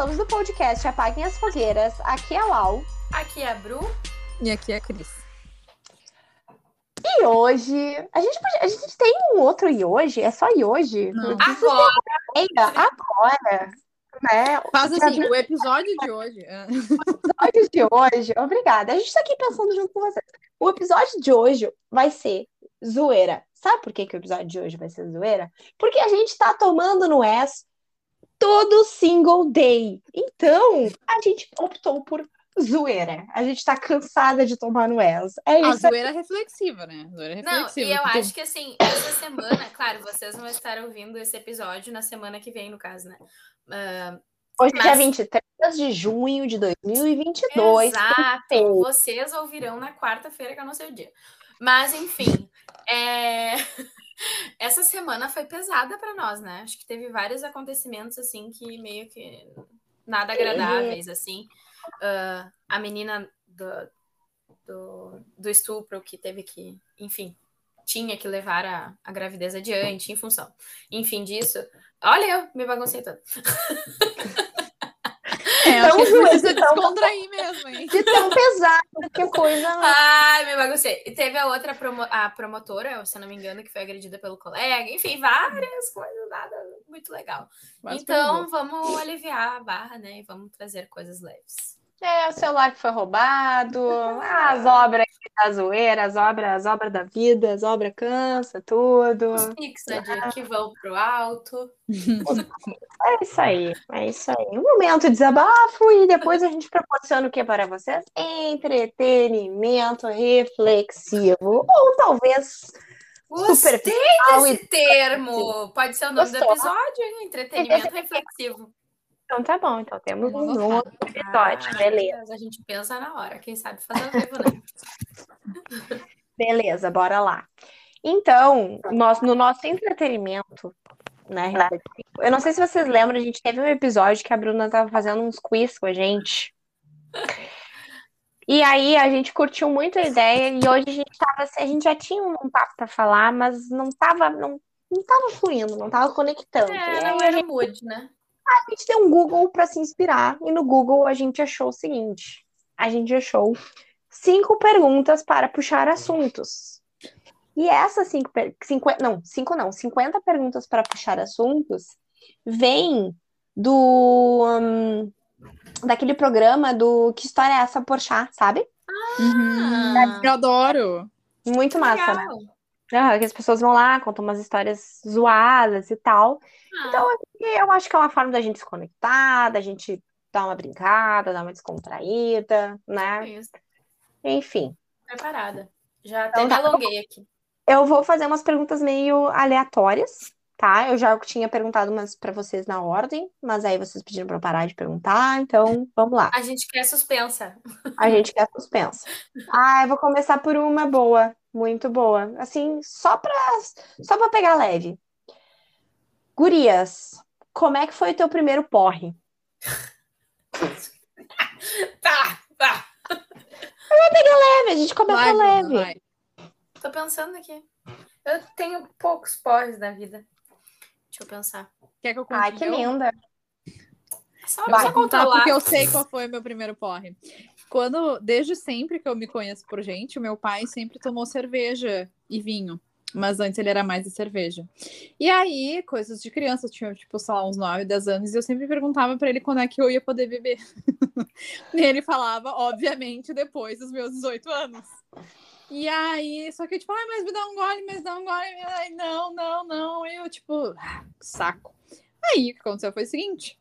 somos do podcast Apaguem as Fogueiras. Aqui é a Lau. Aqui é a Bru. E aqui é a Cris. E hoje, a gente, a gente tem um outro e hoje? É só e hoje? Agora. Agora, né? Faz assim, o episódio de hoje. é. O episódio de hoje, obrigada. A gente tá aqui pensando junto com vocês. O episódio de hoje vai ser zoeira. Sabe por que, que o episódio de hoje vai ser zoeira? Porque a gente tá tomando no S todo single day. Então, a gente optou por zoeira. A gente tá cansada de tomar no. É A isso. zoeira reflexiva, né? Zoeira Não, reflexiva. e eu porque- acho que assim, essa semana, claro, vocês vão estar ouvindo esse episódio na semana que vem, no caso, né? Ah, Hoje é dia Mas- 23 de junho de 2022. Exato. Vocês ouvirão na quarta-feira, que eu não sei o dia. Mas, enfim, é, essa semana foi pesada para nós, né? Acho que teve vários acontecimentos, assim, que meio que nada agradáveis, assim. Ah, a menina do, do, do estupro que teve que, enfim, tinha que levar a, a gravidez adiante em função. Enfim disso. Olha, eu me baguncei toda. É, acho que Então, precisa então- descontrair mesmo, hein? De tão pesado, que coisa. Ai, me baguncei. E teve a outra promo- a promotora, se eu não me engano, que foi agredida pelo colega. Enfim, várias coisas, nada muito legal. Mas então, vamos aliviar a barra, né? E vamos trazer coisas leves. É, o celular que foi roubado, as obras da zoeira, as obras, as obras da vida, as obras cansa, tudo. Os pics, né, de que vão pro alto. É isso aí, é isso aí. Um momento de desabafo e depois a gente proporciona o que para vocês? Entretenimento reflexivo. Ou talvez Gostei desse termo. Pode ser o nome do Gostou? episódio, hein? Entretenimento reflexivo. Então tá bom, então temos um Vamos outro episódio, Ah, beleza. A gente pensa na hora. Quem sabe fazer ao vivo, né? Beleza, bora lá. Então, nós, no nosso entretenimento, né? Eu não sei se vocês lembram, a gente teve um episódio que a Bruna tava fazendo uns quiz com a gente. E aí a gente curtiu muito a ideia e hoje a gente tava, assim, a gente já tinha um papo pra falar, mas não tava, não, não tava fluindo, não tava conectando. É, não era gente, mood, né? A gente deu um Google pra se inspirar e no Google a gente achou o seguinte: a gente achou cinco perguntas para puxar assuntos. E essas cinco, cinqu- não, cinco não, 50 perguntas para puxar assuntos vem do hum, daquele programa do Que História é essa, Porchat, sabe? Uhum. Ah, Eu adoro. Muito massa, né? Ah, que as pessoas vão lá, contam umas histórias zoadas e tal. Ah, Então, eu acho que é uma forma da gente se conectar, da gente dar uma brincada, dar uma descontraída, né? isso. Enfim, Preparada. Já Então até me tá. alonguei aqui. eu vou fazer umas perguntas meio aleatórias, tá? Eu já tinha perguntado umas pra vocês na ordem, mas aí vocês pediram eu parar de perguntar, então vamos lá. A gente quer suspensa. A gente quer suspensa. Ah, eu vou começar por uma boa, muito boa. Assim, só pra, só pra pegar leve. Gurias, como é que foi o teu primeiro porre? Tá, tá. Leve, a gente começa Vai, leve. vai. Tô pensando aqui. Eu tenho poucos porres na vida. Deixa eu pensar. Quer que eu conte Ai, que linda. É só pessoa Tá, controlar. porque eu sei qual foi o meu primeiro porre. Quando, desde sempre que eu me conheço por gente, o meu pai sempre tomou cerveja e vinho. Mas antes ele era mais de cerveja. E aí, coisas de criança, eu tinha, tipo, sei lá, uns 9, 10 anos, e eu sempre perguntava pra ele quando é que eu ia poder beber. e ele falava, obviamente, depois dos meus 18 anos. E aí, só que tipo, mas me dá um gole, mas dá um gole. Ai, não, não, não. E eu, tipo, ah, saco. Aí, o que aconteceu foi o seguinte.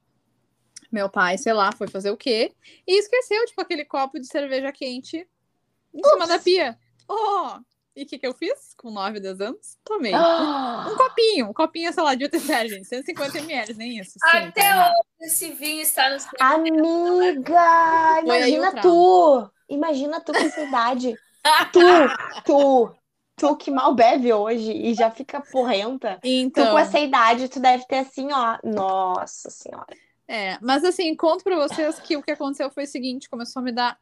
Meu pai, sei lá, foi fazer o quê? E esqueceu, tipo, aquele copo de cerveja quente em cima da pia. Oh! E o que, que eu fiz com 9, 10 anos? Tomei. Um copinho, um copinho, sei lá, de UTC, gente. 150 ml, nem isso. Sim, Até tá hoje esse vinho está no seu. Amiga, imagina tu. Imagina tu com essa idade. Tu, tu, tu que mal bebe hoje e já fica porrenta. Tu Então, com essa idade, tu deve ter assim, ó. Nossa senhora. É, mas assim, conto pra vocês que o que aconteceu foi o seguinte, começou a me dar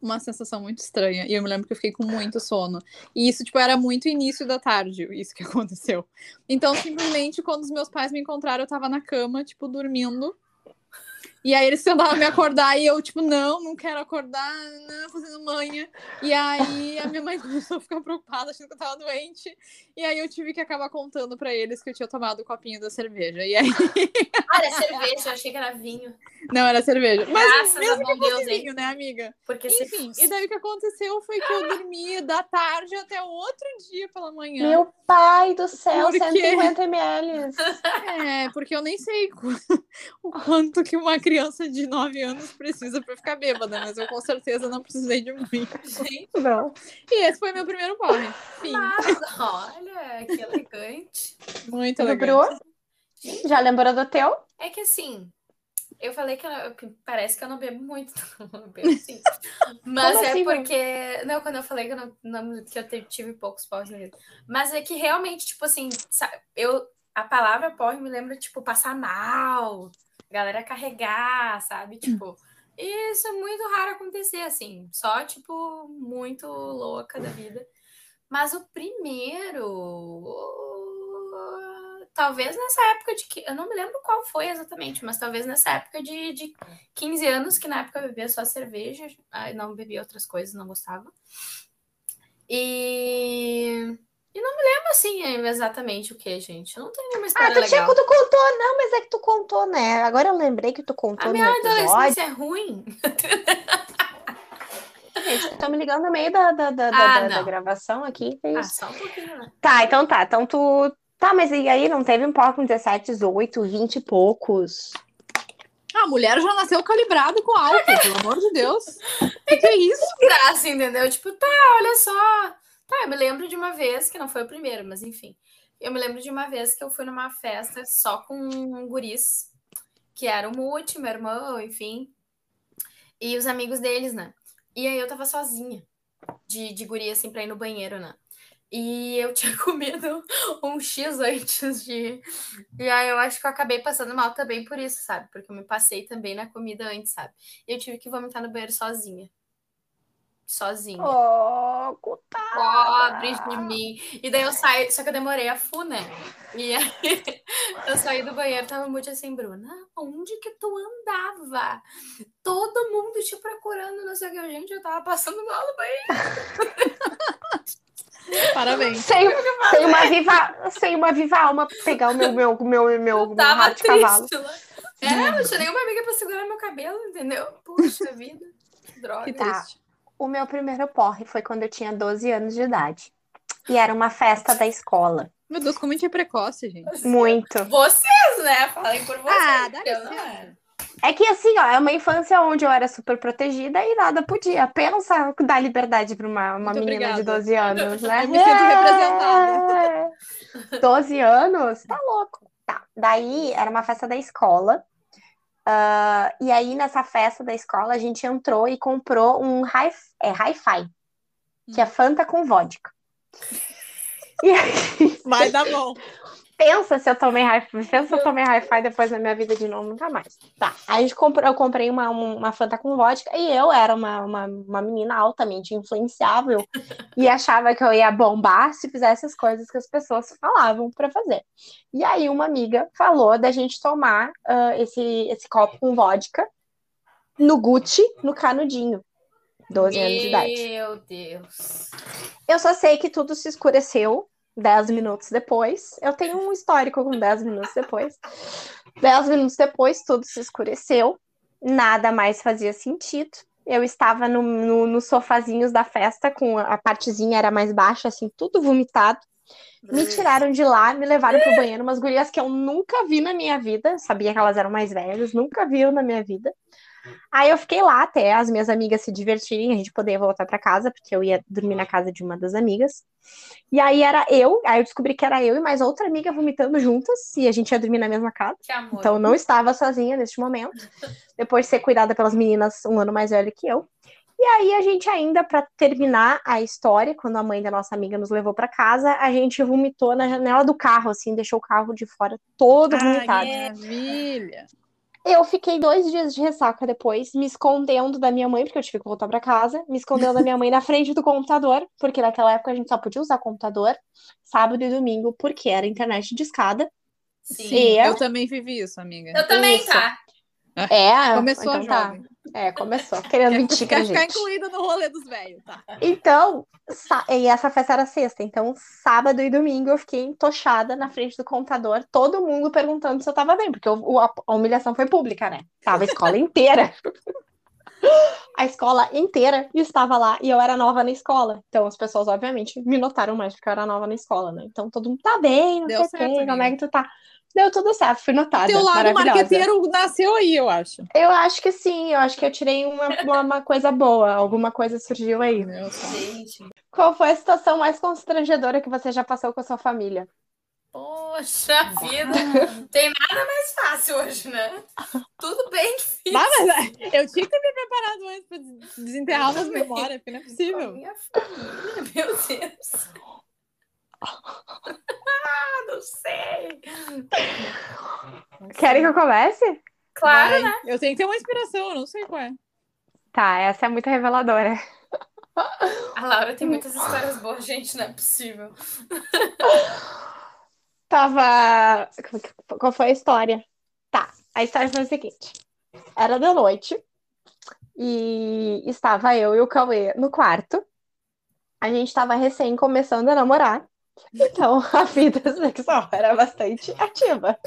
uma sensação muito estranha. E eu me lembro que eu fiquei com muito sono. E isso, tipo, era muito início da tarde, isso que aconteceu. Então, simplesmente, quando os meus pais me encontraram, eu tava na cama, tipo, dormindo. E aí eles tentavam me acordar e eu, tipo, não, não quero acordar, não, fazendo manha. E aí a minha mãe começou a ficar preocupada, achando que eu tava doente. E aí eu tive que acabar contando pra eles que eu tinha tomado o copinho da cerveja. E aí. Ah, era cerveja, eu achei que era vinho. Não, era cerveja. Mas Graças a mesmo bom que Deus, hein? vinho, né, amiga? Porque Enfim, e daí o que aconteceu foi que eu dormi da tarde até o outro dia pela manhã. Meu pai do céu, Por quê? 150 ml. É, porque eu nem sei o quanto que uma criança de 9 anos precisa pra ficar bêbada, mas eu com certeza não precisei de muito. Gente, Não. E esse foi meu primeiro porre. Fim. mas, olha, que elegante. Muito. Bru? Já lembrou do teu? É que assim, eu falei que, eu- que parece que eu não bebo muito. Eu bebo sim. Mas Como é assim, porque. Não, quando eu falei que eu, não, não- que eu te- tive poucos porres na vida. Mas é que realmente, tipo assim, eu, a palavra porre me lembra, tipo, passar mal, galera carregar, sabe? Tipo. Isso é muito raro acontecer, assim. Só, tipo, muito louca da vida. Mas o primeiro. Talvez nessa época de. que- Eu não me lembro qual foi exatamente, mas talvez nessa época de, de 15 anos, que na época eu bebia só cerveja, não bebia outras coisas, não gostava. E. E não me lembro assim exatamente o que, gente. Eu não tenho nenhuma Ah, história tu tinha legal. tu contou, não, mas é que tu contou, né? Agora eu lembrei que tu A contou no minha adolescência é ruim. Gente, tô me ligando no meio da, da, da, Ah, da- da gravação aqui. é Ah, só um pouquinho, né? Tá, então tá. Então tu. Tá, mas e aí não teve um pau com 17, 18, 20 e poucos? Ah, a mulher já nasceu calibrado com álcool, pelo amor de Deus. O que, que é isso? graça, entendeu? Tipo, tá, olha só. Tá, eu me lembro de uma vez, que não foi o primeiro, mas enfim. Eu me lembro de uma vez que eu fui numa festa só com guris, que era o Muti, meu irmão, enfim. E os amigos deles, né? E aí eu tava sozinha, de, de guri, assim, pra ir no banheiro, né? E eu tinha comido um X antes de. E aí eu acho que eu acabei passando mal também por isso, sabe? Porque eu me passei também na comida antes, sabe? E eu tive que vomitar no banheiro sozinha. Sozinha. Oh, coitada. Pobre de mim. E daí eu saí, só que eu demorei a fu, né? E aí eu saí do banheiro, tava muito assim, Bruna, onde que tu andava? Todo mundo te procurando, não sei o que. Gente, eu tava passando mal no banheiro. Parabéns. Sem, sem, uma viva, sem uma viva alma pra pegar o meu, meu, meu, meu, meu, Eu tava rabo de cavalo. triste lá. É, não tinha nenhuma amiga pra segurar meu cabelo, entendeu? Puxa vida. Que droga. Que Tá. O meu primeiro porre foi quando eu tinha 12 anos de idade. E era uma festa da escola. Meu Deus, como a gente é precoce, gente. Muito. Vocês, né? Falem por vocês. Ah, dá eu não era. É que assim, ó, é uma infância onde eu era super protegida e nada podia. Pensa dar liberdade pra uma, uma Muito menina de obrigada. 12 anos, né? Eu me sinto representada. É. 12 anos? Tá louco. Tá. Daí era uma festa da escola. Ah, e aí, nessa festa da escola, a gente entrou e comprou um hi- é, hi-fi, que é Fanta com vodka. E aí, Vai dar bom. Pensa se eu tomei hi-fi, pensa se eu tomei hi-fi depois na minha vida de novo, nunca mais. Tá. Aí a gente comprou, eu comprei uma, um- uma Fanta com vodka e eu era uma, uma, uma menina altamente influenciável e achava que eu ia bombar se fizesse as coisas que as pessoas falavam pra fazer. E aí uma amiga falou da gente tomar ah, esse, esse copo com vodka no Gucci, no canudinho. 12 anos de idade. Meu Deus. Eu só sei que tudo se escureceu 10 minutos depois. Eu tenho um histórico com 10 minutos depois. 10 minutos depois, tudo se escureceu. Nada mais fazia sentido. Eu estava no, no, nos sofazinhos da festa, com a a partezinha era mais baixa, assim, tudo vomitado. Me tiraram de lá, me levaram pro banheiro, umas gurias que eu nunca vi na minha vida. Sabia que elas eram mais velhas, nunca viram na minha vida. Aí eu fiquei lá até as minhas amigas se divertirem, a gente poder voltar pra casa, porque eu ia dormir na casa de uma das amigas. E aí era eu, aí eu descobri que era eu e mais outra amiga vomitando juntas, e a gente ia dormir na mesma casa. Então eu não estava sozinha neste momento, depois de ser cuidada pelas meninas um ano mais velho que eu. E aí a gente ainda, para terminar a história, quando a mãe da nossa amiga nos levou para casa, a gente vomitou na janela do carro, assim, deixou o carro de fora todo vomitado. Maravilha. Eu fiquei dois dias de ressaca depois, me escondendo da minha mãe, porque eu tive que voltar para casa, me escondendo da minha mãe na frente do computador, porque naquela época a gente só podia usar computador sábado e domingo, porque era internet de escada. Sim. E- eu também vivi isso, amiga. Eu também, Isso. tá? É, Começou então tá. jovem. É, começou. Querendo mentir pra Quer ficar gente. incluída no rolê dos velhos, tá? Então, e essa festa era sexta. Então, sábado e domingo eu fiquei entochada na frente do computador, todo mundo perguntando se eu tava bem, porque o- a a humilhação foi pública, né? Tava a escola inteira. A escola inteira estava lá e eu era nova na escola. Então, as pessoas, obviamente, me notaram mais porque eu era nova na escola, né? Então, todo mundo tá bem, não Deu sei o certo, como é que tu tá? Deu tudo certo, fui notada. Teu lado marqueteiro nasceu aí, eu acho. Eu acho que sim, eu acho que eu tirei uma, uma, coisa boa, alguma coisa surgiu aí. Meu Deus. Gente, Qual foi a situação mais constrangedora que você já passou com a sua família? poxa vida. Tem nada mais fácil hoje, né? Tudo bem difícil. Mas é, eu tinha que ter me preparado antes pra des- desenterrar umas memórias, porque não é possível. minha família, meu Deus. Ah, não sei. Querem que eu comece? Claro, Vai. Eu tenho que ter uma inspiração, eu não sei qual é. Tá, essa é muito reveladora. a Laura tem muitas histórias boas, gente, não é possível. Tava. Qual foi a história? Tá, a história foi o seguinte: era de noite e estava eu e o Cauê no quarto. A gente estava recém começando a namorar. Então a vida sexual era bastante ativa.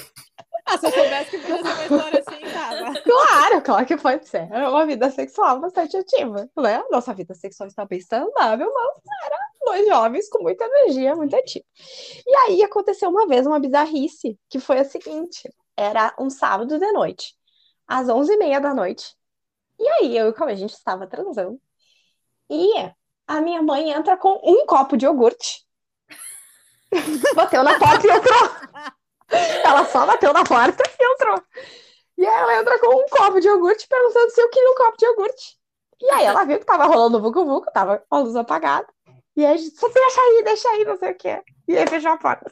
Ah, se eu soubesse que podia ser uma história assim, tava. Claro, claro que pode ser. Era uma vida sexual bastante ativa, né? Nossa vida sexual está bem saudável, mas era dois jovens com muita energia, muito ativa. E aí aconteceu uma vez uma bizarrice, que foi a seguinte: era um sábado de noite, às 11h30 da noite. E aí eu e o Cauê, a gente estava transando. E a minha mãe entra com um copo de iogurte. Bateu na porta e entrou. Ela só bateu na porta e entrou. E aí ela entra com um copo de iogurte perguntando se eu queria um copo de iogurte. E aí ela viu que tava rolando o Vucu Vucu, tava com a luz apagada. E aí a gente só deixa aí, deixa aí, não sei o quê. E aí fechou a porta.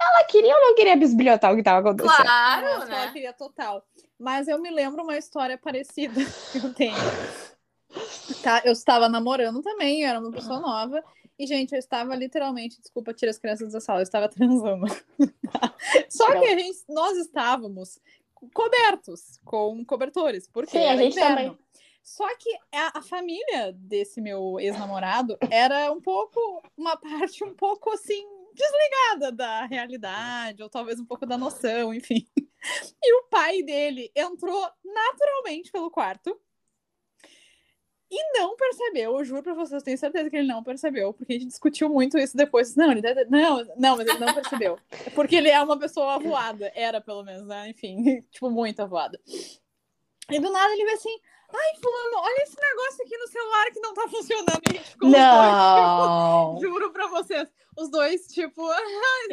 Ela queria ou não queria bisbilhotar o que tava acontecendo? Claro, Nossa, ela né? queria total. Mas eu me lembro uma história parecida que eu tenho. Tá, eu estava namorando também, eu era uma pessoa nova. E, gente, eu estava literalmente, desculpa, tira as crianças da sala, eu estava transando. Só que a gente, nós estávamos cobertos com cobertores, porque Sim, a gente inverno. também. Só que a, a família desse meu ex-namorado era um pouco, uma parte um pouco assim, desligada da realidade, ou talvez um pouco da noção, enfim. E o pai dele entrou naturalmente pelo quarto e não percebeu, eu juro pra vocês, tenho certeza que ele não percebeu, porque a gente discutiu muito isso depois. Não, ele deve... não, não, mas ele não percebeu. Porque ele é uma pessoa avoada, era pelo menos, né? Enfim, tipo, muito avoada. E do nada ele vê assim, ai, fulano, olha esse negócio aqui no celular que não tá funcionando. E a gente ficou os dois, Não! tipo, juro pra vocês, os dois, tipo,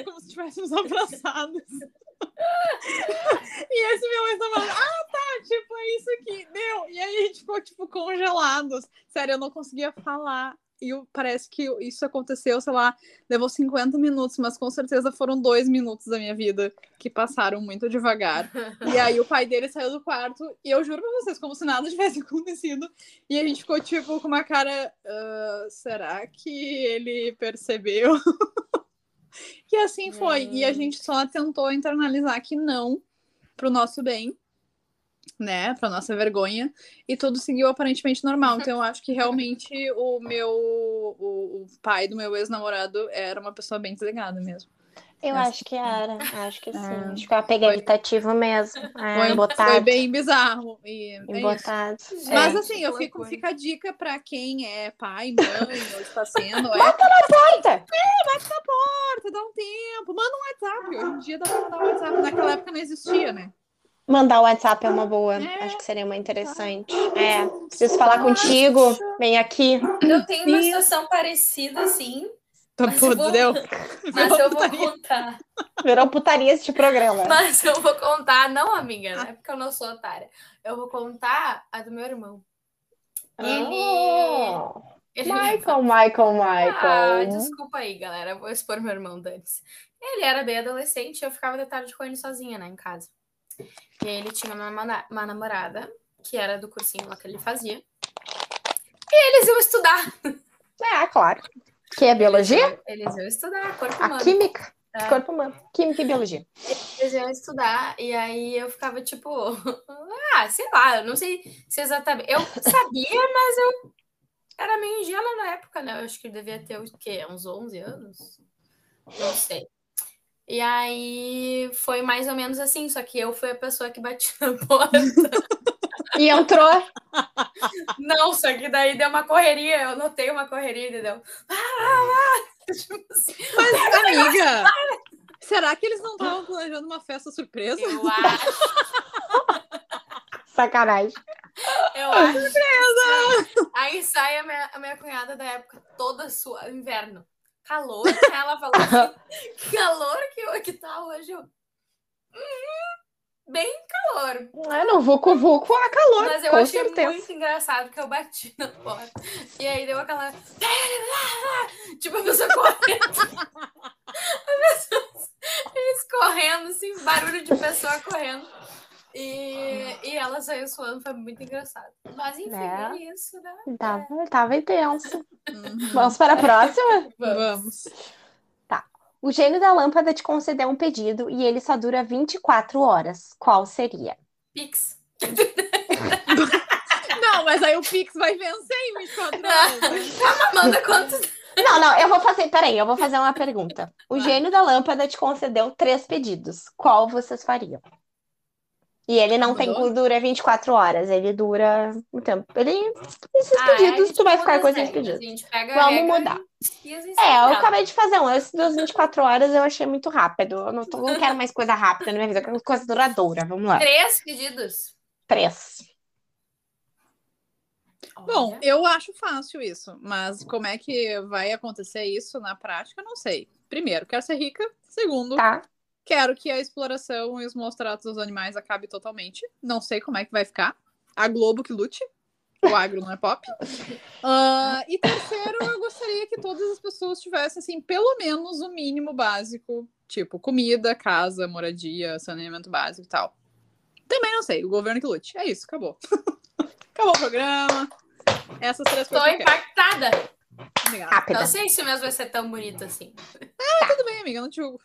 como se estivéssemos abraçados. E esse meu ex-namorado, ah, tá, tipo, é isso aqui, deu. E aí a gente ficou, tipo, congelados. Sério, eu não conseguia falar. E parece que isso aconteceu, sei lá, levou 50 minutos, mas com certeza foram dois minutos da minha vida que passaram muito devagar. E aí o pai dele saiu do quarto, e eu juro pra vocês, como se nada tivesse acontecido. E a gente ficou, tipo, com uma cara. "Ah, será que ele percebeu? e assim foi. E a gente só tentou internalizar que não, pro nosso bem, né? Pra nossa vergonha. E tudo seguiu aparentemente normal. Então eu acho que realmente o meu. O, o pai do meu ex-namorado era uma pessoa bem desligada mesmo. Eu Essa- acho que era, acho que sim. É. Acho que eu apego Foi. evitativo mesmo. É, Foi, embotado. foi bem bizarro. E é. Embotado. Mas É, assim, eu fico, fica a dica pra quem é pai, mãe, ou está sendo, é Bota na porta! porta, dá um tempo, manda um WhatsApp. Hoje em dia dá pra mandar um WhatsApp. Naquela época não existia, né? Mandar o WhatsApp é uma boa. É. Acho que seria uma interessante. É, preciso falar contigo. Vem aqui. Eu tenho uma situação parecida, assim, Tá Mas eu puto, vou- deu? mas eu vou contar. Virou putaria este programa. Mas eu vou contar, não, amiga, não é porque eu não sou otária. Eu vou contar a do meu irmão. Oh, Ele Michael, Michael, Ah, Michael. desculpa aí, galera. Vou expor meu irmão Dantes. Ele era bem adolescente e eu ficava de tarde com ele sozinha, né, em casa. E aí ele tinha uma, uma namorada, que era do cursinho lá que ele fazia. E eles iam estudar. É, claro. Que é biologia? Eles iam estudar, corpo A humano. química. É. Corpo humano. Química e biologia. Eles iam estudar, e aí eu ficava tipo, Ah, sei lá, eu não sei se exatamente. Eu sabia, mas eu era meio ingênua na época, né? Eu acho que devia ter o quê? Uns 11 anos? Não sei. E aí foi mais ou menos assim, só que eu fui a pessoa que bati na porta. E entrou. Não, só que daí deu uma correria, eu notei uma correria, entendeu? Ah, ah, ah. Tipo assim, Mas, amiga, será que eles não estavam planejando uma festa surpresa? eu acho, Sacanagem. eu acho. Surpresa! Aí sai a minha, a minha cunhada da época toda sua, inverno. Calor, ela falou assim, "Que calor que, que tá hoje. Eu, "Hum, bem calor. É, no Vucu Vucu há calor, Mas eu com achei certeza. muito engraçado que eu bati na porta. E aí deu aquela. Tipo, a pessoa correndo. A pessoa- Eles correndo, assim, barulho de pessoa correndo. E, e ela saiu suando, foi muito engraçado. Mas enfim, É. é isso, né? Tava, tava intenso. Vamos para a próxima? Vamos. O gênio da lâmpada te concedeu um pedido e ele só dura 24 horas. Qual seria? Pix. Não, mas aí o Pix vai vencer em 24 horas. Manda quantos. Não, não, eu vou fazer. Peraí, eu vou fazer uma pergunta. O gênio da lâmpada te concedeu três pedidos. Qual vocês fariam? E ele não tem dura 24 horas, ele dura um tempo. Ele. Esses Ah, é, pedidos, gente tu vai ficar com esses regras, pedidos. Vamos mudar. e É, eu acabei de fazer um. Esse dos 24 horas eu achei muito rápido. Eu não, tô- não quero mais coisa rápida na minha vida, eu quero coisa duradoura. Vamos lá. Três pedidos. Três. Bom, eu acho fácil isso, mas como é que vai acontecer isso na prática, eu não sei. Primeiro, quero ser rica. Segundo, Tá? Quero que a exploração e os maus tratos dos animais acabe totalmente. Não sei como é que vai ficar. A Globo que lute. O agro não é pop. Ah, e terceiro, eu gostaria que todas as pessoas tivessem, assim, pelo menos o mínimo básico. Tipo, comida, casa, moradia, saneamento básico e tal. Também não sei, o governo que lute. É isso, acabou. acabou o programa. Essas três Tô coisas quero. impactada. Obrigada. Rápida. Sei se o meu vai ser tão bonito assim. Tudo bem, amiga, não te julgo.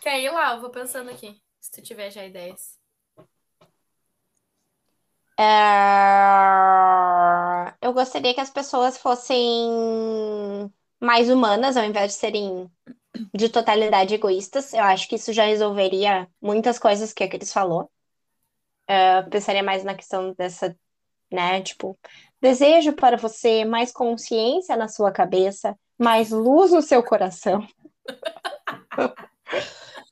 Quer ir lá? Eu vou pensando aqui. Se tu tiver já ideias. É, Eu gostaria que as pessoas fossem mais humanas, ao invés de serem de totalidade egoístas. Eu acho que isso já resolveria muitas coisas que a Cris falou. É, Eu pensaria mais na questão dessa, né, tipo, desejo para você mais consciência na sua cabeça, mais luz no seu coração.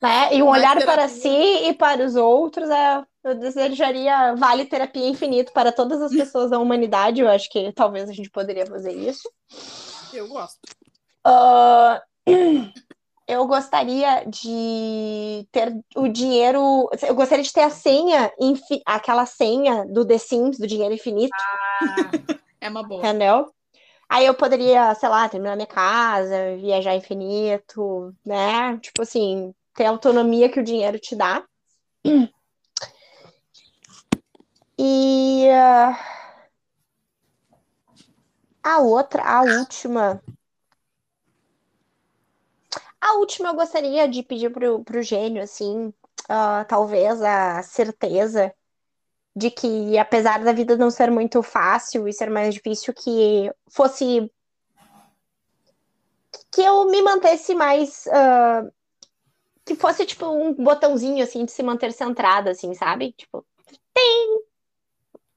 Né? E um Mais olhar terapia. para si e para os outros, é, eu desejaria vale terapia infinito para todas as pessoas da humanidade. Eu acho que talvez a gente poderia fazer isso. Eu gosto. Ah, eu gostaria de ter o dinheiro. Eu gostaria de ter a senha, infi- aquela senha do The Sims, do dinheiro infinito, É uma boa. entendeu? Aí eu poderia, sei lá, terminar minha casa, viajar infinito, né? Tipo assim, ter a autonomia que o dinheiro te dá. E ah, a outra, a última. A última eu gostaria de pedir pro, pro gênio, assim, ah, talvez a certeza de que, apesar da vida não ser muito fácil e ser mais difícil, que fosse. Que eu me mantesse mais. ah, que fosse, tipo, um botãozinho, assim, de se manter centrada, assim, sabe? Tipo, tem.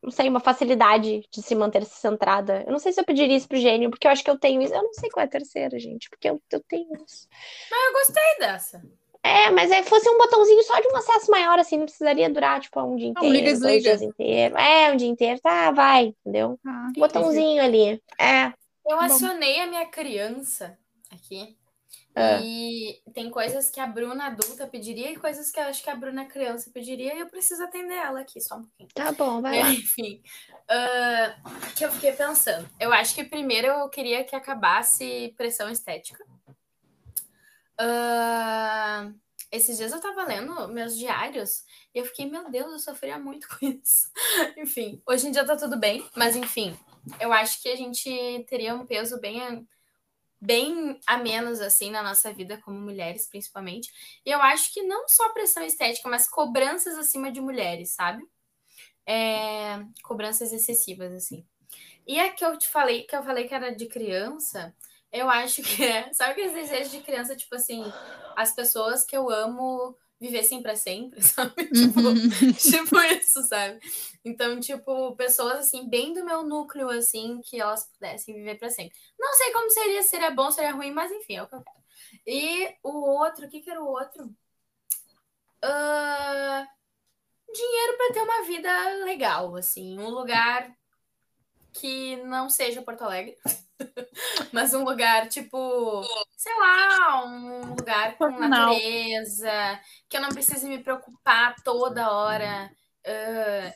Não sei, uma facilidade de se manter centrada. Eu não sei se eu pediria isso pro gênio, porque eu acho que eu tenho isso. Eu não sei qual é a terceira, gente, porque eu, eu tenho isso. Eu gostei dessa. É, mas é fosse um botãozinho só de um acesso maior, assim, não precisaria durar, tipo, um dia inteiro, um liga, dois desliga. dias inteiros. É, um dia inteiro, tá, vai, entendeu? Ah, Um botãozinho ali. É. Eu Bom. acionei a minha criança aqui. É. E tem coisas que a Bruna adulta pediria e coisas que eu acho que a Bruna criança pediria e eu preciso atender ela aqui só um pouquinho. Tá bom, vai lá. Enfim, ah, que eu fiquei pensando. Eu acho que primeiro eu queria que acabasse pressão estética. Ah, esses dias eu tava lendo meus diários e eu fiquei, meu Deus, eu sofria muito com isso. enfim, hoje em dia tá tudo bem, mas enfim, eu acho que a gente teria um peso bem bem a menos assim na nossa vida como mulheres, principalmente. E eu acho que não só pressão estética, mas cobranças acima de mulheres, sabe? é, cobranças excessivas, assim. E a que eu te falei, que eu falei que era de criança, eu acho que é. Sabe aqueles desejos de criança, tipo assim, as pessoas que eu amo vivessem para sempre, sabe? Tipo, Uhum. tipo isso, sabe? Então, tipo, pessoas assim, bem do meu núcleo, assim, que elas pudessem viver para sempre. Não sei como seria, seria bom, seria ruim, mas enfim, é o que eu quero. E o outro, o que que era o outro? Ah, dinheiro para ter uma vida legal, assim, um lugar que não seja Porto Alegre, mas um lugar tipo, sei lá, um lugar com natureza, que eu não precise me preocupar toda hora ah,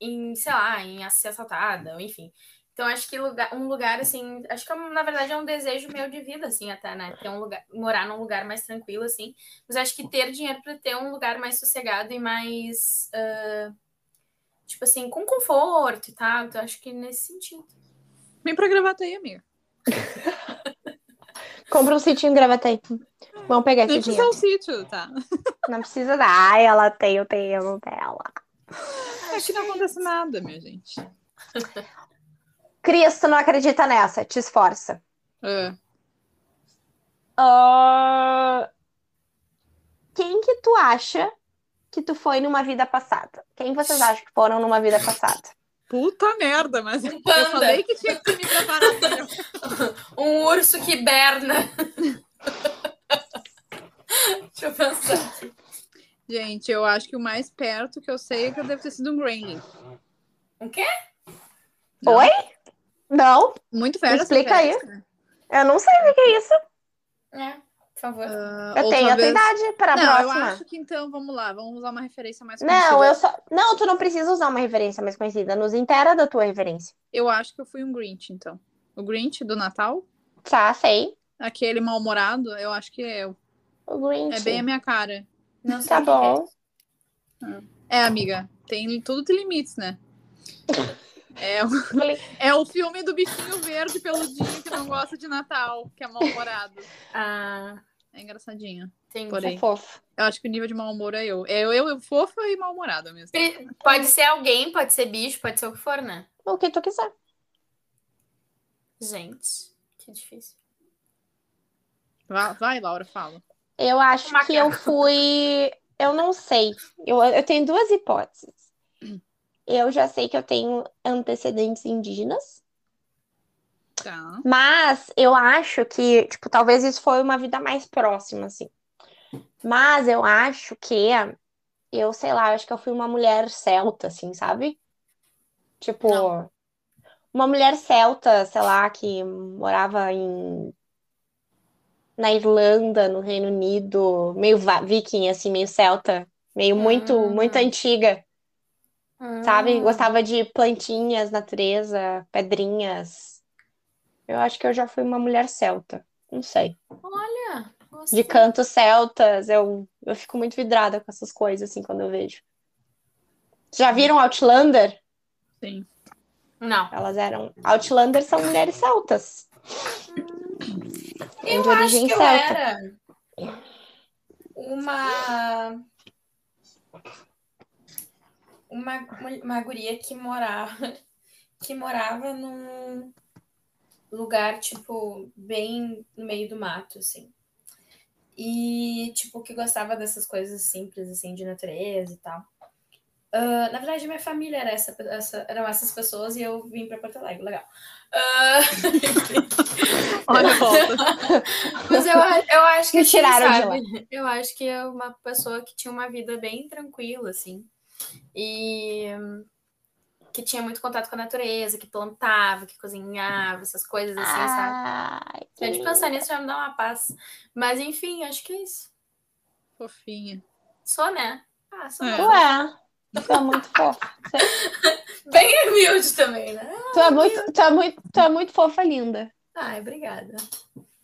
em, sei lá, em ser assaltada, ou enfim. Então acho que lugar, um lugar assim, acho que na verdade é um desejo meu de vida assim, até, né, ter um lugar, morar num lugar mais tranquilo assim, mas acho que ter dinheiro para ter um lugar mais sossegado e mais ah, tipo assim, com conforto e tal. Então, acho que nesse sentido. Vem pra Gravataí, amiga. Compra um sítio em Gravataí. Vamos pegar esse precisa dinheiro. um sítio, tá? Não precisa dar. Ai, ela tem o terreno dela. Aqui não acontece nada, minha gente. Cris, tu não acredita nessa. Te esforça. Ah, Ah, Quem que tu acha que tu foi numa vida passada? Quem vocês acham que foram numa vida passada? puta merda, mas eu panda. falei que tinha que me preparar Um urso que berna. Deixa eu pensar. Gente, eu acho que o mais perto que eu sei é que eu devo ter sido um Gremlin. O quê? Não? Oi? Não, Muito velho. Explica aí. eu não sei o que é isso. É, por favor. Eu tenho a tua idade para a Não, eu próxima. acho que então, vamos lá, vamos usar uma referência mais Não, conhecida. eu só. Não, tu não precisa usar uma referência mais conhecida. Nos intera da tua referência. Eu acho que eu fui um Grinch, então. O Grinch do Natal, Tá, sei. aquele mal-humorado, eu acho que é eu. O Grinch. É bem a minha cara. Não sei Tá que é. bom. É, amiga, tem tudo tem limites, né? É, o- é o filme do bichinho verde peludinho que não gosta de Natal, que é mal-humorado. Ah, É engraçadinho. entendi. Porém. É fofo. Eu acho que o nível de mau humor é eu. É eu, eu, eu fofa e mal-humorada mesmo. Pode ser alguém, pode ser bicho, pode ser o que for, né? O que tu quiser. Gente, que difícil. Vai, vai, Laura, fala. Eu acho Macaco. que eu fui. Eu não sei. Eu, eu tenho duas hipóteses. Eu já sei que eu tenho antecedentes indígenas, Tá. mas eu acho que, tipo, talvez isso foi uma vida mais próxima, assim. Mas eu acho que eu, sei lá, eu acho que eu fui uma mulher celta, assim, sabe? Tipo, Não. uma mulher celta, sei lá, que morava em na Irlanda, no Reino Unido, meio viking, assim, meio celta, meio muito, Hum. muito antiga, sabe? Hum. Gostava de plantinhas, natureza, pedrinhas. Eu acho que eu já fui uma mulher celta, não sei. Olha, De gostei. cantos celtas, eu, eu fico muito vidrada com essas coisas, assim, quando eu vejo. Já viram Outlander? Sim. Não. Elas eram. Outlander são mulheres celtas. Eu de acho origem que eu celta. era uma uma, uma guria que morava que morava num lugar tipo bem no meio do mato assim e tipo que gostava dessas coisas simples assim de natureza e tal Ah, na verdade minha família era essa, essa- eram essas pessoas e eu vim para Porto Alegre legal Ah, Olha. Mas eu, eu acho que Me assim, tiraram sabe? Eu acho que é uma pessoa que tinha uma vida bem tranquila, assim. E que tinha muito contato com a natureza, que plantava, que cozinhava, essas coisas assim, sabe? Ai, que de lindo. pensar nisso já me dá uma paz. Mas enfim, acho que é isso. Fofinha. Sou, né? Ah, sou É. Tu mesmo. é. Tu é muito fofa. Bem humilde também, né? Tu é muito, tu é muito, tu é muito fofa, linda. Ai, obrigada.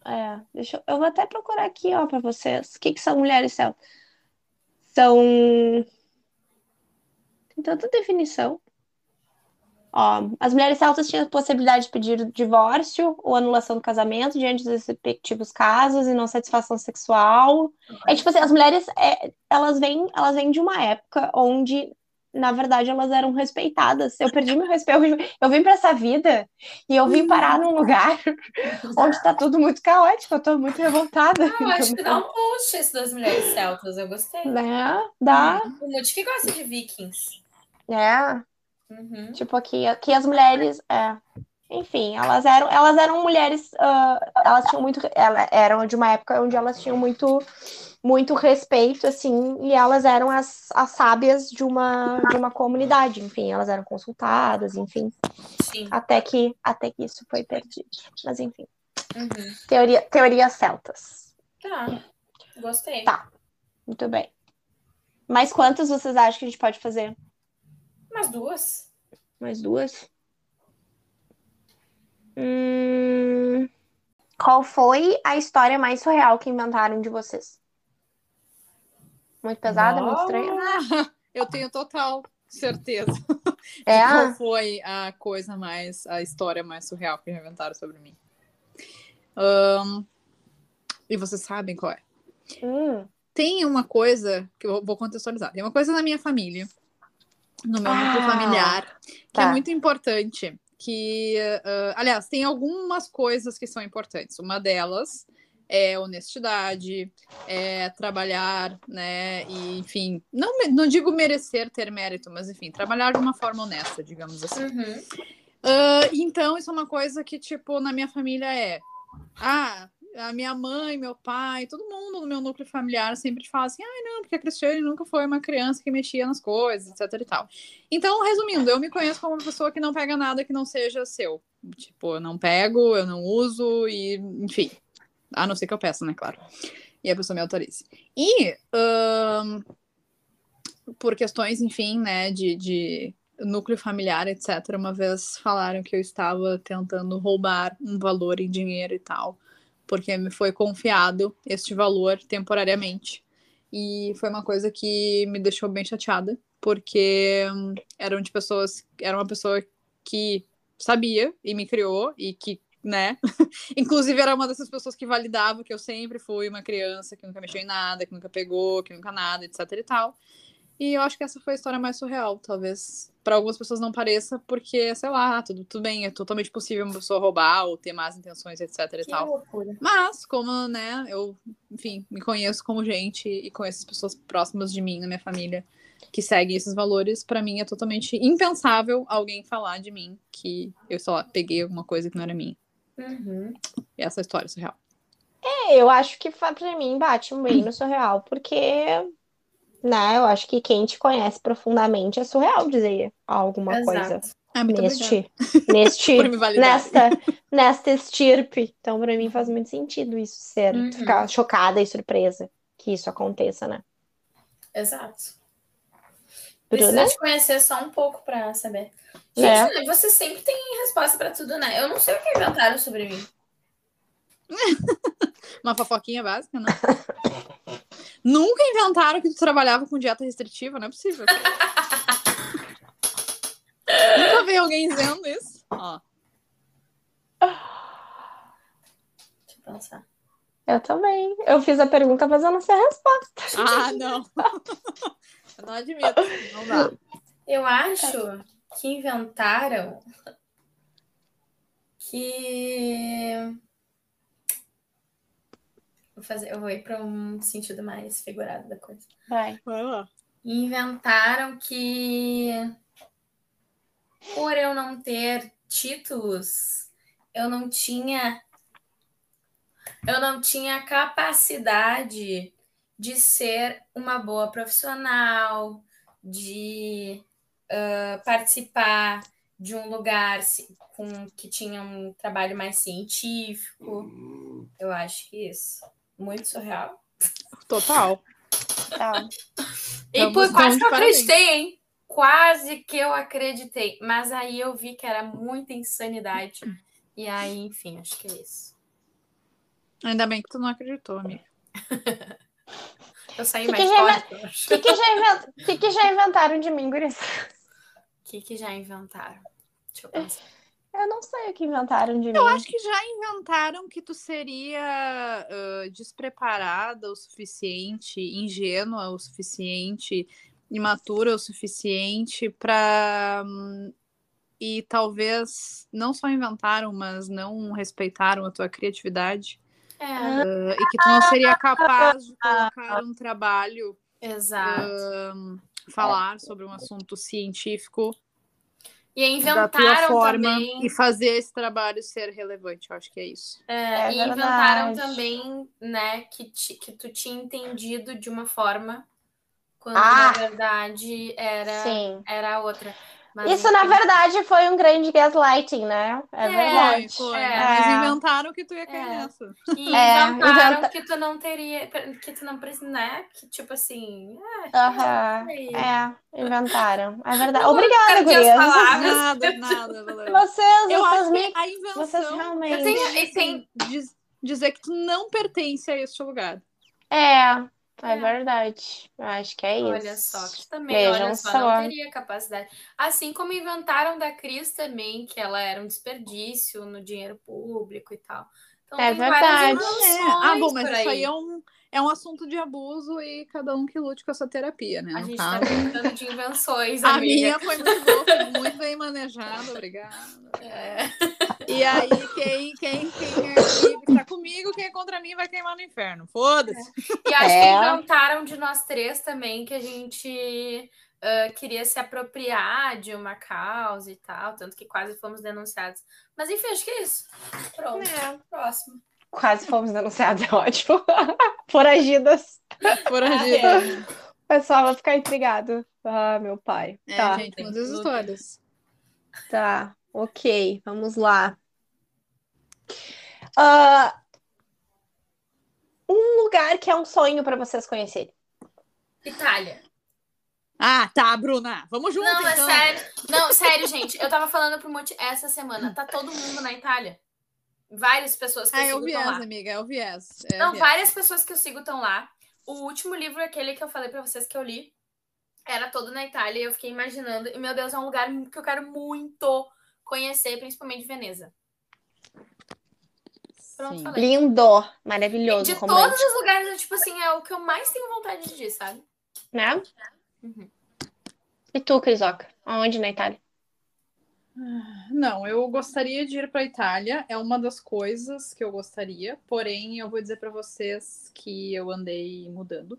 É, deixa eu, eu vou até procurar aqui, ó, pra vocês. O que que são mulheres celtas? São. Tem tanta definição. Ó, as mulheres celtas tinham a possibilidade de pedir divórcio ou anulação do casamento diante dos respectivos casos e não satisfação sexual. É tipo assim, as mulheres, é, elas vêm, elas vêm de uma época onde na verdade, elas eram respeitadas. Eu perdi meu respeito. Eu vim para essa vida e eu vim parar num lugar onde está tudo muito caótico. Eu tô muito revoltada. Ah, eu acho que dá um post esse das mulheres celtas. Eu gostei. Né? Dá. O Mude que gosta de vikings. É. Uhum. Tipo, aqui, aqui as mulheres. É. Enfim, elas eram, elas eram mulheres. Uh, elas tinham muito. Elas eram de uma época onde elas tinham muito muito respeito, assim, e elas eram as, as sábias de uma, de uma comunidade, enfim, elas eram consultadas, enfim, Sim. até que, até que isso foi perdido. Mas, enfim, Uhum. teoria, teorias celtas. Tá. Gostei. Tá. Muito bem. Mais quantas vocês acham que a gente pode fazer? Umas duas. Mais duas? Hum... Qual foi a história mais surreal que inventaram de vocês? Muito pesada, muito estranha? Eu tenho total certeza. É? de Qual foi a coisa mais, a história mais surreal que inventaram sobre mim? Ahn, e vocês sabem qual é? Hum. Tem uma coisa que eu vou contextualizar. Tem uma coisa na minha família, no meu núcleo Ah, familiar, que tá. é muito importante. Que, ah, aliás, tem algumas coisas que são importantes. Uma delas é honestidade, é trabalhar, né? E, enfim, não, não digo merecer ter mérito, mas enfim, trabalhar de uma forma honesta, digamos assim. Uhum. Ah, então, isso é uma coisa que, tipo, na minha família é. Ah, a minha mãe, meu pai, todo mundo no meu núcleo familiar sempre fala assim: ai, não, porque a Cristiane nunca foi uma criança que mexia nas coisas, etc e tal. Então, resumindo, eu me conheço como uma pessoa que não pega nada que não seja seu. Tipo, eu não pego, eu não uso, e, enfim. A não ser que eu peça, né, claro. E a pessoa me autorize. E, ahn, por questões, enfim, né, de, de núcleo familiar, etc., uma vez falaram que eu estava tentando roubar um valor em dinheiro e tal, porque me foi confiado este valor temporariamente. E foi uma coisa que me deixou bem chateada, porque hum, de pessoas, era uma pessoa que sabia e me criou e que, né, inclusive era uma dessas pessoas que validava que eu sempre fui uma criança que nunca mexeu em nada, que nunca pegou, que nunca nada, etc e tal. E eu acho que essa foi a história mais surreal, talvez para algumas pessoas não pareça, porque, sei lá, tudo, tudo bem, é totalmente possível uma pessoa roubar ou ter más intenções, etc e Que tal. loucura. Mas, como, né, eu, enfim, me conheço como gente e conheço as pessoas próximas de mim, na minha família, que seguem esses valores, pra mim é totalmente impensável alguém falar de mim que eu, sei lá, peguei alguma coisa que não era minha. Uhum. E essa é a história surreal. É, eu acho que pra mim bate bem no surreal, porque, né, eu acho que quem te conhece profundamente é surreal dizer alguma Exato. coisa Ah, muito obrigada neste, neste, nesta, nesta estirpe. Então, pra mim faz muito sentido isso ser, Uhum. ficar chocada e surpresa que isso aconteça, né? Exato. Bruna? Precisa te conhecer só um pouco pra saber. Gente, É. né, você sempre tem resposta pra tudo, né? Eu não sei o que inventaram sobre mim. Uma fofoquinha básica, né? Nunca inventaram que tu trabalhava com dieta restritiva, não é possível. Nunca vi alguém dizendo isso. Ó, Deixa eu pensar. Eu também. Eu fiz a pergunta, mas eu não sei a resposta. Ah, não. Eu não admito. Não dá. Eu acho que inventaram que. Vou, fazer, eu vou ir para um sentido mais figurado da coisa. Vai. Vai lá. Inventaram que por eu não ter títulos, eu não tinha eu não tinha capacidade de ser uma boa profissional, de ah, participar de um lugar com que tinha um trabalho mais científico. Eu acho que isso. Muito surreal. Total. Tá. E por quase que eu acreditei, hein? Quase que eu acreditei. Mas aí eu vi que era muita insanidade. E aí, enfim, acho que é isso. Ainda bem que tu não acreditou, amiga. Eu saí Que mais que já forte. O que, que, já invent... que, que já inventaram de mim, guris? O que, que já inventaram? Deixa eu pensar. Eu não sei o que inventaram de mim. Eu acho que já inventaram que tu seria ah, despreparada o suficiente, ingênua o suficiente, imatura o suficiente para e talvez não só inventaram, mas não respeitaram a tua criatividade É, uh, e que tu não seria capaz de colocar um trabalho, exato. um, falar sobre um assunto científico E da tua inventaram forma também. e fazer esse trabalho ser relevante. Eu acho que é isso. É, É e inventaram também, né, que, ti- que tu tinha entendido de uma forma, quando Ah! na verdade era, Sim. era outra. Mas, Isso, na verdade, foi um grande gaslighting, né? É, É, verdade. Foi. É. Mas inventaram que tu ia cair É. nessa. E É, inventaram inventa- que tu não teria, que tu não precisa, né? Que tipo assim, é, Aham. Aí. É, inventaram. É verdade. Obrigada, gurias. palavras. Nada, nada, valeu. Vocês, Eu vocês me... a invenção Vocês realmente... Eu tenho- é, tem- diz- dizer que tu não pertence a este lugar. É, é É. verdade. Eu Acho que é isso. Olha só, que também, Vejam olha só, só. não teria capacidade. Assim como inventaram da Cris também, que ela era um desperdício no dinheiro público e tal. Então É verdade. invenções ah, bom, mas isso aí aí. é um, é um assunto de abuso e cada um que lute com a sua terapia, né? A gente caso. tá brincando de invenções, A amiga. minha foi muito boa, foi muito bem manejada, obrigada. É. E aí, quem, quem, quem é que tá comigo, quem é contra mim vai queimar no inferno. Foda-se. E acho É. que inventaram de nós três também que a gente ah, queria se apropriar de uma causa e tal, tanto que quase fomos denunciados. Mas enfim, acho que é isso. Pronto, É. próximo. Quase fomos denunciados, é ótimo. Foragidas. Foragida. O pessoal vai ficar intrigado. Ah, meu pai. É, tá, gente, muitas tudo. histórias. tá. Ok, vamos lá. Ah, um lugar que é um sonho para vocês conhecerem. Itália. Ah, tá, Bruna. Vamos junto, Não, é então. sério. Não, sério, gente. Eu tava falando pro Monte essa semana. Tá todo mundo na Itália. Várias pessoas que Ah, é eu o sigo viés, estão lá. amiga, é o viés. É o Não, viés. várias pessoas que eu sigo estão lá. O último livro, aquele que eu falei pra vocês que eu li, era todo na Itália e eu fiquei imaginando. E, meu Deus, é um lugar que eu quero muito conhecer, principalmente Veneza. Pronto, falei. Lindo, maravilhoso, De romântico, todos os lugares, é, tipo assim, é o que eu mais tenho vontade de ir, sabe? né? Uhum. E tu, Crisoca? Aonde na Itália? Não, eu gostaria de ir para Itália, é uma das coisas que eu gostaria, porém eu vou dizer para vocês que eu andei mudando.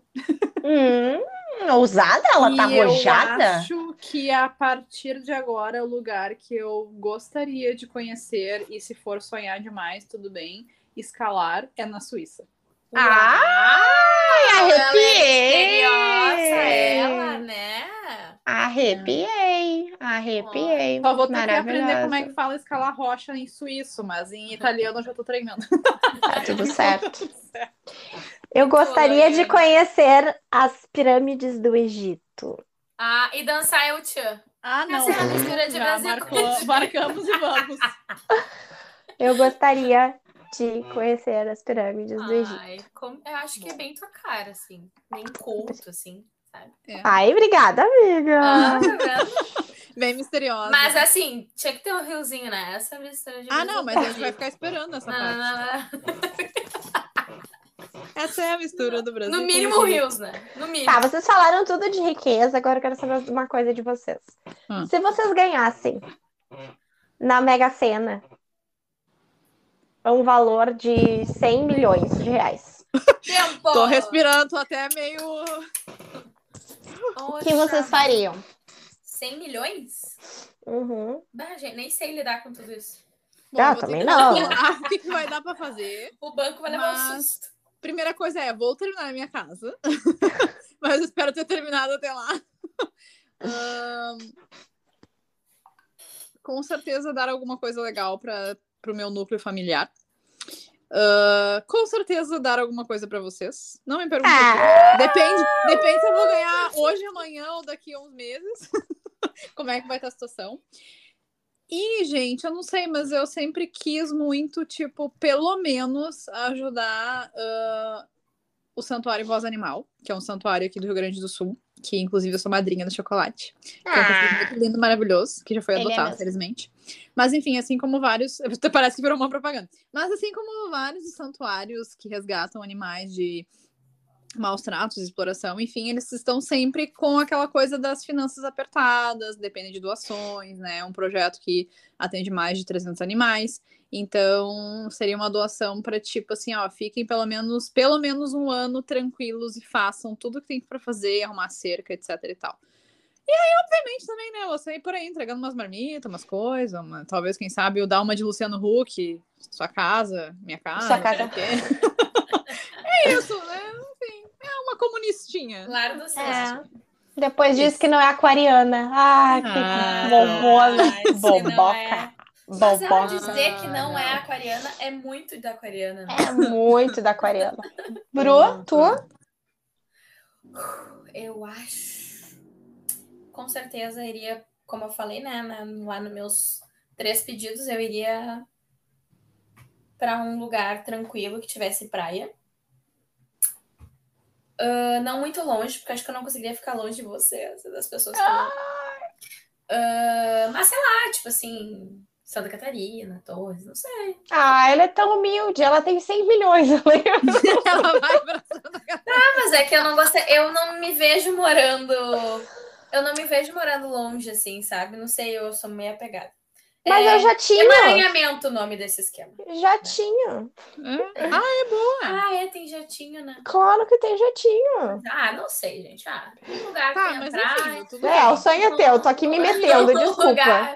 Hum, ousada? Ela tá E eu arrojada? acho que a partir de agora o lugar que eu gostaria de conhecer e se for sonhar demais, tudo bem, escalar é na Suíça. Ai, Ela é arrepiei! ela, né? Arrepiei, arrepiei. Só vou ter que aprender como é que fala escalar rocha em suíço, mas em italiano eu já tô treinando. Tá tudo certo. Eu gostaria de conhecer as pirâmides do Egito. Ah, e dançar é o tchan. Ah, não. Essa é a mistura de Já Brasil marcou, marcamos e vamos. Eu gostaria de conhecer as pirâmides do Egito. Ai, como- eu acho que é bem tua cara, assim. Bem culto, assim, sabe? Ai, obrigada, amiga. Ah, tá? Bem misteriosa. Mas assim, tinha que ter um riozinho, né? Essa é mistura de Ah, Brasil não, mas a gente vai ficar esperando essa Não, parte. não, não, Essa é a mistura do. Brasil. No mínimo o rios, né? No mínimo. Tá, vocês falaram tudo de riqueza, agora eu quero saber uma coisa de vocês. Hum. Se vocês ganhassem na Mega Sena um valor de 100 milhões de reais, Tempo! Tô respirando, tô até meio. o que vocês fariam? 100 milhões? Uhum. Bah, gente, nem sei lidar com tudo isso. Bom, Ah, eu vou ter também não. O que, vai dar pra fazer? O banco vai levar um Mas- susto. Primeira coisa é, vou terminar a minha casa. Mas espero ter terminado até lá. Ahn, com certeza dar alguma coisa legal para o meu núcleo familiar. Ah, com certeza dar alguma coisa para vocês. Não me perguntem. Ah, Depende, depende se eu vou ganhar hoje, amanhã ou daqui a uns meses. Como é que vai estar a situação? E, gente, eu não sei, mas eu sempre quis muito, tipo, pelo menos ajudar ah, o Santuário Voz Animal, que é um santuário aqui do Rio Grande do Sul, que inclusive eu sou madrinha do chocolate. Que é um cachorro muito lindo, maravilhoso, que já foi Ele é adotado, mesmo. felizmente. Mas, enfim, assim como vários. Parece que virou uma propaganda. Mas, assim como vários santuários que resgatam animais de maus tratos, exploração, enfim, eles estão sempre com aquela coisa das finanças apertadas, depende de doações, né? Um projeto que atende mais de 300 animais. Então, seria uma doação para tipo assim, ó, fiquem pelo menos pelo menos um ano tranquilos e façam tudo que tem para fazer, arrumar cerca, etc e tal. E aí, obviamente, também, né? Você ir por aí entregando umas marmitas, umas coisas, uma, talvez, quem sabe, eu dar uma de Luciano Huck, sua casa, minha casa. Sua casa. é isso, né? Enfim, uma comunistinha. Claro do É. Depois diz que não é aquariana. Ah, que Ah, bobona. se não Boboca. é- Mas ela dizer que não, não. é aquariana é muito da aquariana. É muito da aquariana. Bru, tu? Eu acho. Com certeza iria, como eu falei, né? lá nos meus três pedidos, eu iria para um lugar tranquilo que tivesse praia. Ah, não muito longe, porque acho que eu não conseguiria ficar longe de você, das pessoas que. Ah, mas sei lá, tipo assim, Santa Catarina, Torres, não sei. Ah, ela é tão humilde. Ela tem 100 milhões, eu lembro. Ela vai pra Santa Catarina. Ah, mas é que eu não gostei, eu não me vejo morando. Eu não me vejo morando longe, assim, sabe? Não sei, eu sou meio apegada. Mas É, eu já tinha. Emaranhamento o nome desse esquema. Já tinha. É? Ah, é boa. Ah, é, tem jatinho, né? Claro que tem, já tinha. Ah, não sei, gente. Ah, um lugar Tá, que mas praia. enfim, tudo É, o sonho é teu. Tô aqui me metendo, um desculpa. Lugar,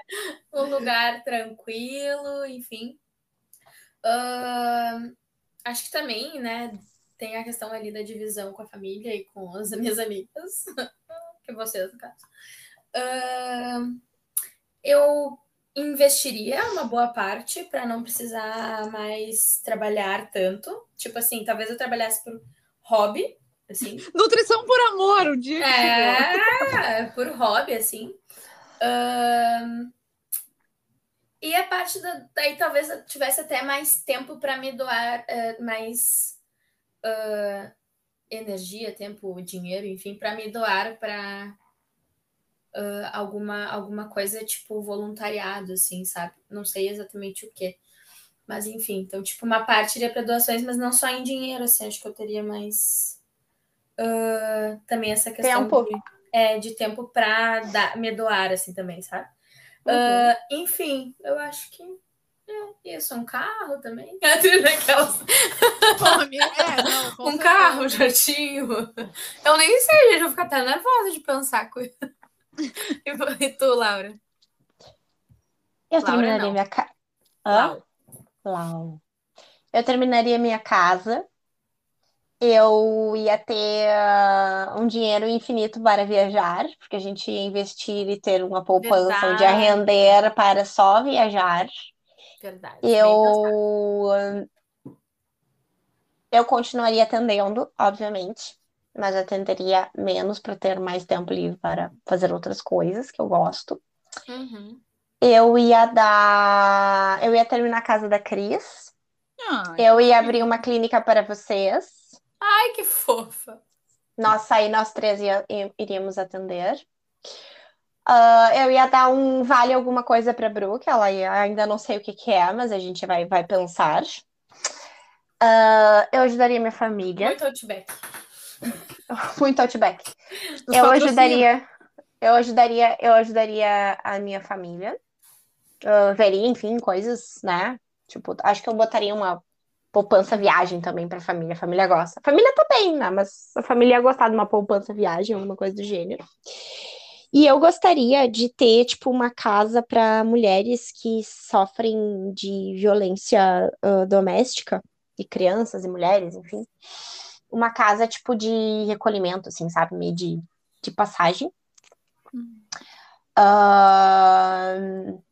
um lugar tranquilo, enfim. Ahn, acho que também, né, tem a questão ali da divisão com a família e com as minhas amigas. que vocês, no caso. Ahn, eu investiria uma boa parte para não precisar mais trabalhar tanto. Tipo assim, talvez eu trabalhasse por hobby, assim. Nutrição por amor, o dia. É, por hobby, assim. E a parte da, daí talvez eu tivesse até mais tempo para me doar eh, mais ah, energia, tempo, dinheiro, enfim, para me doar para alguma, alguma coisa tipo voluntariado, assim, sabe? Não sei exatamente o que. Mas enfim, então, tipo, uma parte iria para doações, mas não só em dinheiro, assim, acho que eu teria mais ah, também essa questão Tempo. de, é, de tempo para me doar, assim, também, sabe? Uhum. Ah, enfim, eu acho que é isso, um carro também. É, não, um certeza. carro, um jatinho. Eu nem sei, gente, eu vou ficar até nervosa de pensar com isso. E tu, Laura? Eu Laura, terminaria não. minha casa. Lau. Eu terminaria minha casa. Eu ia ter ah, um dinheiro infinito para viajar, porque a gente ia investir e ter uma poupança onde ia render para só viajar. Verdade. Eu eu continuaria atendendo, obviamente, mas atenderia menos para ter mais tempo livre para fazer outras coisas que eu gosto. Uhum. Eu ia dar, eu ia terminar a casa da Cris. Ai, Eu ia abrir uma clínica para vocês. Ai, que fofa. Nós aí nós três ia- iríamos atender. Ah, eu ia dar um vale alguma coisa para Bru, que ela ia, ainda não sei o que que é, mas a gente vai, vai pensar. Ah, eu ajudaria minha família. Muito outback. Muito nos Eu ajudaria, eu ajudaria, eu ajudaria a minha família. Eu veria, enfim, coisas, né? Tipo, acho que eu botaria uma poupança viagem também pra família. A família gosta. A família também, né? Mas a família ia gostar de uma poupança viagem, alguma coisa do gênero. E eu gostaria de ter, tipo, uma casa para mulheres que sofrem de violência ah, doméstica, e crianças e mulheres, enfim. Uma casa, tipo, de recolhimento, assim, sabe? Meio de, de passagem. Hum. Ah,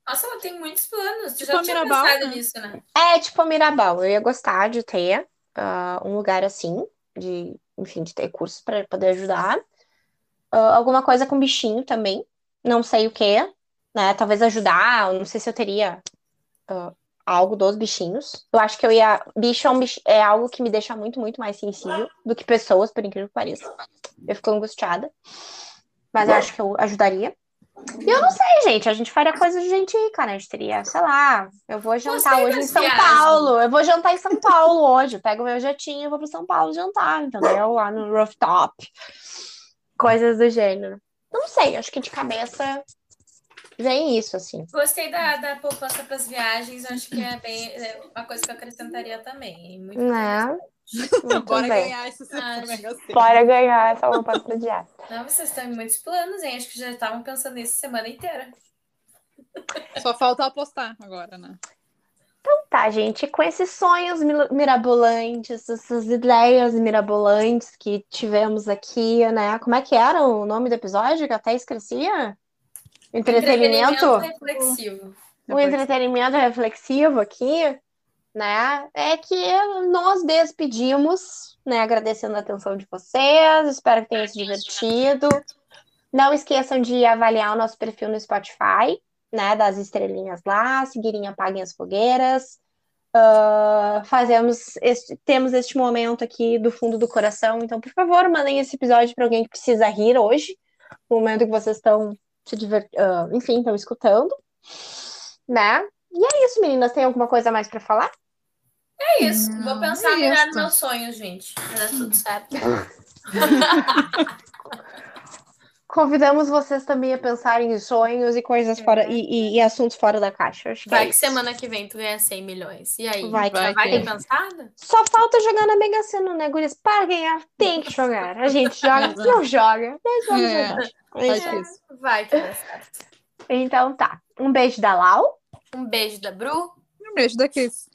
Nossa, ela tem muitos planos. Tu Tipo já a tinha Mirabal, pensado né? nisso, né? É, tipo a Mirabal. Eu ia gostar de ter ah, um lugar assim, de, enfim, de ter cursos para poder ajudar. Ah, alguma coisa com bichinho também. Não sei o que, né? Talvez ajudar. eu Não sei se eu teria ah, algo dos bichinhos. Eu acho que eu ia. Bicho é, um bicho- é algo que me deixa muito, muito mais sensível do que pessoas, por incrível que pareça. Eu fico angustiada. Mas eu acho que eu ajudaria. E eu não sei, gente. A gente faria coisa de gente rica, né? A gente teria, sei lá, eu vou jantar hoje em São viagens. Paulo. Eu vou jantar em São Paulo hoje. Eu pego meu jetinho e vou para São Paulo jantar, entendeu? Lá no rooftop. Coisas do gênero. Não sei, acho que de cabeça vem isso, assim. Gostei da, da poupança para as viagens, acho que é bem é uma coisa que eu acrescentaria também. Muito Né? Muito Bora bem. ganhar esse Ah. Bora ganhar essa roupa pro dia. Não, vocês estão em muitos planos, hein? Acho que já estavam pensando nisso semana inteira. Só falta apostar agora, né? Tá, gente, com esses sonhos mirabolantes, essas ideias mirabolantes que tivemos aqui, né? Como é que era o nome do episódio que eu até esquecia? Entretenimento? reflexivo. O entretenimento reflexivo aqui, né? É que nós despedimos, né? Agradecendo a atenção de vocês, espero que tenham se divertido. Não esqueçam de avaliar o nosso perfil no Spotify, né? Das estrelinhas lá, seguirem Apaguem as Fogueiras. Ah, fazemos este- temos este momento aqui do fundo do coração, então, por favor, mandem esse episódio para alguém que precisa rir hoje, no momento que vocês estão se diver... ah, enfim, estão escutando, né? E é isso, meninas. Tem alguma coisa mais para falar? É isso. Não, Vou pensar é melhor nos meus sonhos, gente. Vai dar tudo certo. Convidamos vocês também a pensarem em sonhos e coisas fora e, e- e assuntos fora da caixa. Acho que é Vai que isso. semana que vem tu ganha 100 milhões. E aí? Vai que- vai ter pensado? Só falta jogar na Mega Sena, né, gurias? Para ganhar, tem que jogar. A gente joga, não joga, mas vamos É. jogar. Isso. Vai que dá certo. Então tá. Um beijo da Lau. Um beijo da Bru. Um beijo da Cris.